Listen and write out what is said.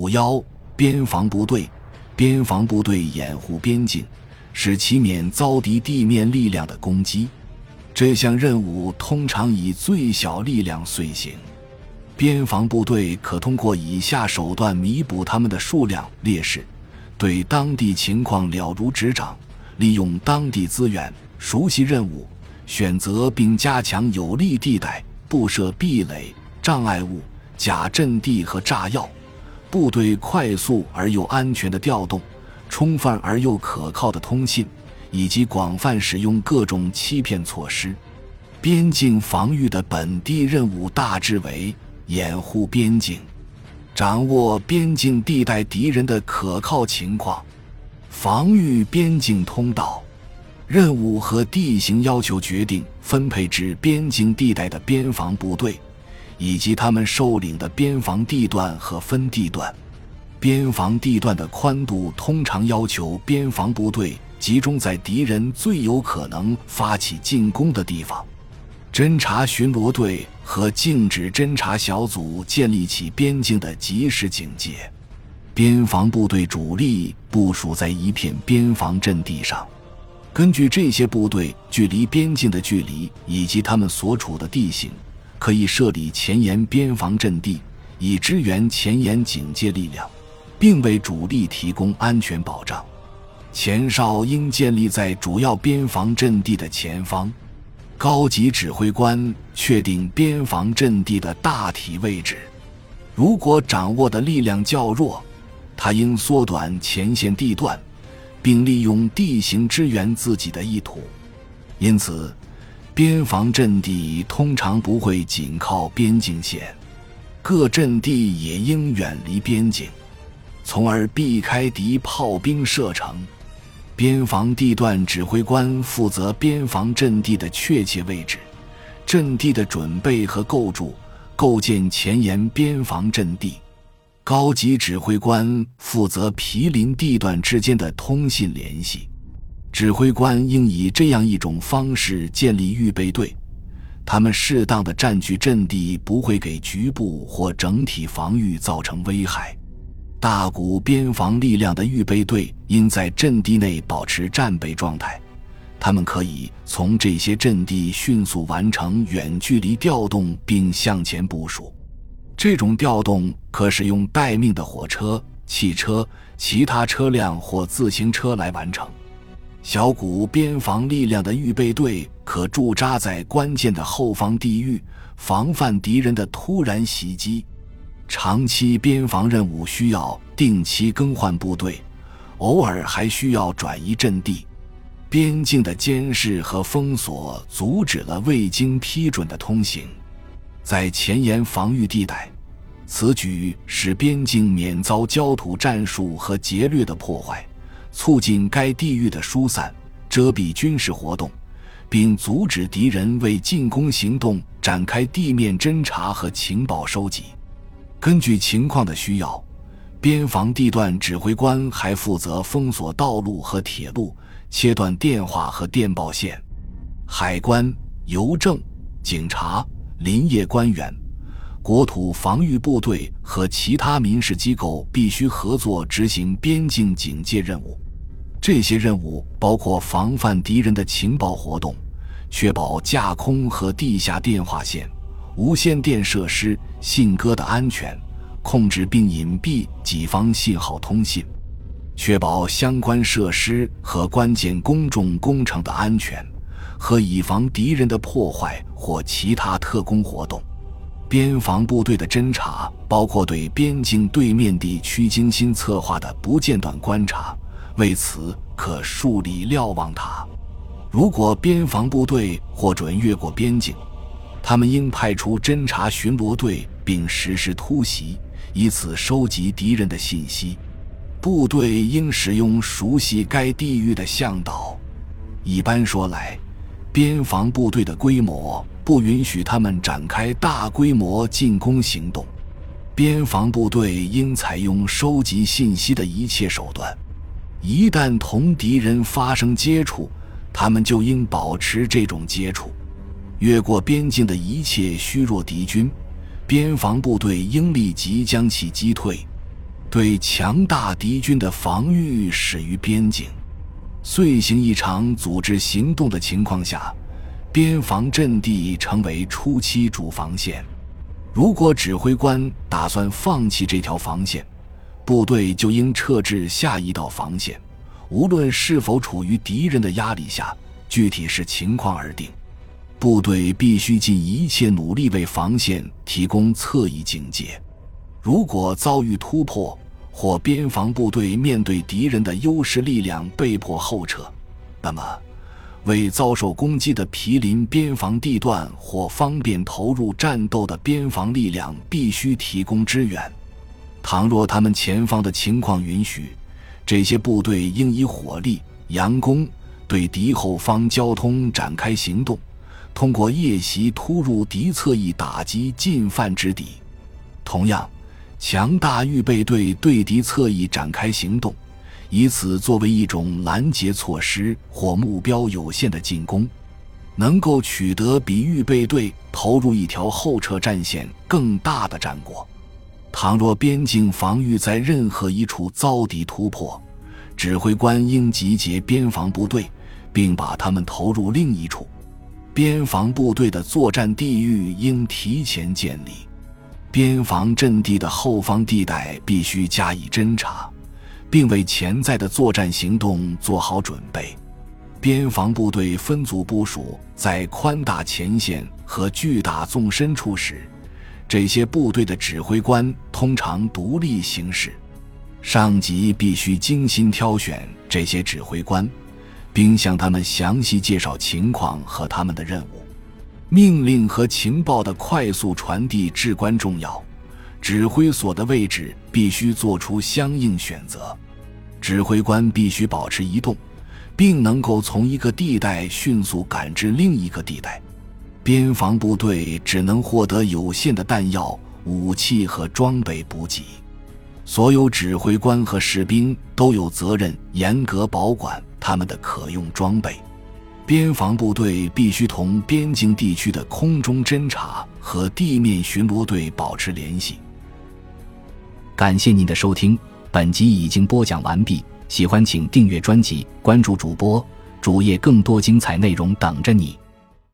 五幺边防部队，边防部队掩护边境，使其免遭敌地面力量的攻击。这项任务通常以最小力量遂行。边防部队可通过以下手段弥补他们的数量劣势：对当地情况了如指掌，利用当地资源，熟悉任务，选择并加强有利地带，布设壁垒、障碍物。假阵地和炸药，部队快速而又安全的调动，充分而又可靠的通信，以及广泛使用各种欺骗措施。边境防御的本地任务大致为掩护边境，掌握边境地带敌人的可靠情况，防御边境通道。任务和地形要求决定分配至边境地带的边防部队。以及他们受领的边防地段和分地段，边防地段的宽度通常要求边防部队集中在敌人最有可能发起进攻的地方。侦察巡逻队和静止侦察小组建立起边境的及时警戒。边防部队主力部署在一片边防阵地上，根据这些部队距离边境的距离以及他们所处的地形。可以设立前沿边防阵地，以支援前沿警戒力量，并为主力提供安全保障。前哨应建立在主要边防阵地的前方。高级指挥官确定边防阵地的大体位置。如果掌握的力量较弱，他应缩短前线地段，并利用地形支援自己的意图。因此。边防阵地通常不会紧靠边境线，各阵地也应远离边境，从而避开敌炮兵射程。边防地段指挥官负责边防阵地的确切位置、阵地的准备和构筑，构建前沿边防阵地。高级指挥官负责毗邻地段之间的通信联系。指挥官应以这样一种方式建立预备队，他们适当的占据阵地，不会给局部或整体防御造成危害。大股边防力量的预备队应在阵地内保持战备状态，他们可以从这些阵地迅速完成远距离调动并向前部署。这种调动可使用待命的火车、汽车、其他车辆或自行车来完成。小股边防力量的预备队可驻扎在关键的后方地域，防范敌人的突然袭击。长期边防任务需要定期更换部队，偶尔还需要转移阵地。边境的监视和封锁阻止了未经批准的通行。在前沿防御地带，此举使边境免遭焦土战术和劫掠的破坏。促进该地域的疏散、遮蔽军事活动，并阻止敌人为进攻行动展开地面侦察和情报收集。根据情况的需要，边防地段指挥官还负责封锁道路和铁路，切断电话和电报线。海关、邮政、警察、林业官员、国土防御部队和其他民事机构必须合作执行边境警戒任务。这些任务包括防范敌人的情报活动，确保架空和地下电话线、无线电设施、信鸽的安全，控制并隐蔽己方信号通信，确保相关设施和关键公众工程的安全，和以防敌人的破坏或其他特工活动。边防部队的侦察包括对边境对面地区精心策划的不间断观察。为此，可树立瞭望塔。如果边防部队获准越过边境，他们应派出侦察巡逻队，并实施突袭，以此收集敌人的信息。部队应使用熟悉该地域的向导。一般说来，边防部队的规模不允许他们展开大规模进攻行动。边防部队应采用收集信息的一切手段。一旦同敌人发生接触，他们就应保持这种接触。越过边境的一切虚弱敌军，边防部队应立即将其击退。对强大敌军的防御始于边境。遂行一场组织行动的情况下，边防阵地成为初期主防线。如果指挥官打算放弃这条防线，部队就应撤至下一道防线，无论是否处于敌人的压力下，具体视情况而定。部队必须尽一切努力为防线提供侧翼警戒。如果遭遇突破，或边防部队面对敌人的优势力量被迫后撤，那么为遭受攻击的毗邻边防地段或方便投入战斗的边防力量必须提供支援。倘若他们前方的情况允许，这些部队应以火力、佯攻对敌后方交通展开行动，通过夜袭突入敌侧翼，打击进犯之敌。同样。强大预备队对敌侧翼展开行动，以此作为一种拦截措施或目标有限的进攻，能够取得比预备队投入一条后撤战线更大的战果。倘若边境防御在任何一处遭敌突破，指挥官应集结边防部队，并把他们投入另一处。边防部队的作战地域应提前建立。边防阵地的后方地带必须加以侦察，并为潜在的作战行动做好准备。边防部队分组部署在宽大前线和巨大纵深处时，这些部队的指挥官通常独立行事，上级必须精心挑选这些指挥官，并向他们详细介绍情况和他们的任务。命令和情报的快速传递至关重要，指挥所的位置必须做出相应选择。指挥官必须保持移动，并能够从一个地带迅速赶至另一个地带。边防部队只能获得有限的弹药、武器和装备补给。所有指挥官和士兵都有责任严格保管他们的可用装备。边防部队必须同边境地区的空中侦察和地面巡逻队保持联系。感谢您的收听，本集已经播讲完毕。喜欢请订阅专辑，关注主播主页，更多精彩内容等着你。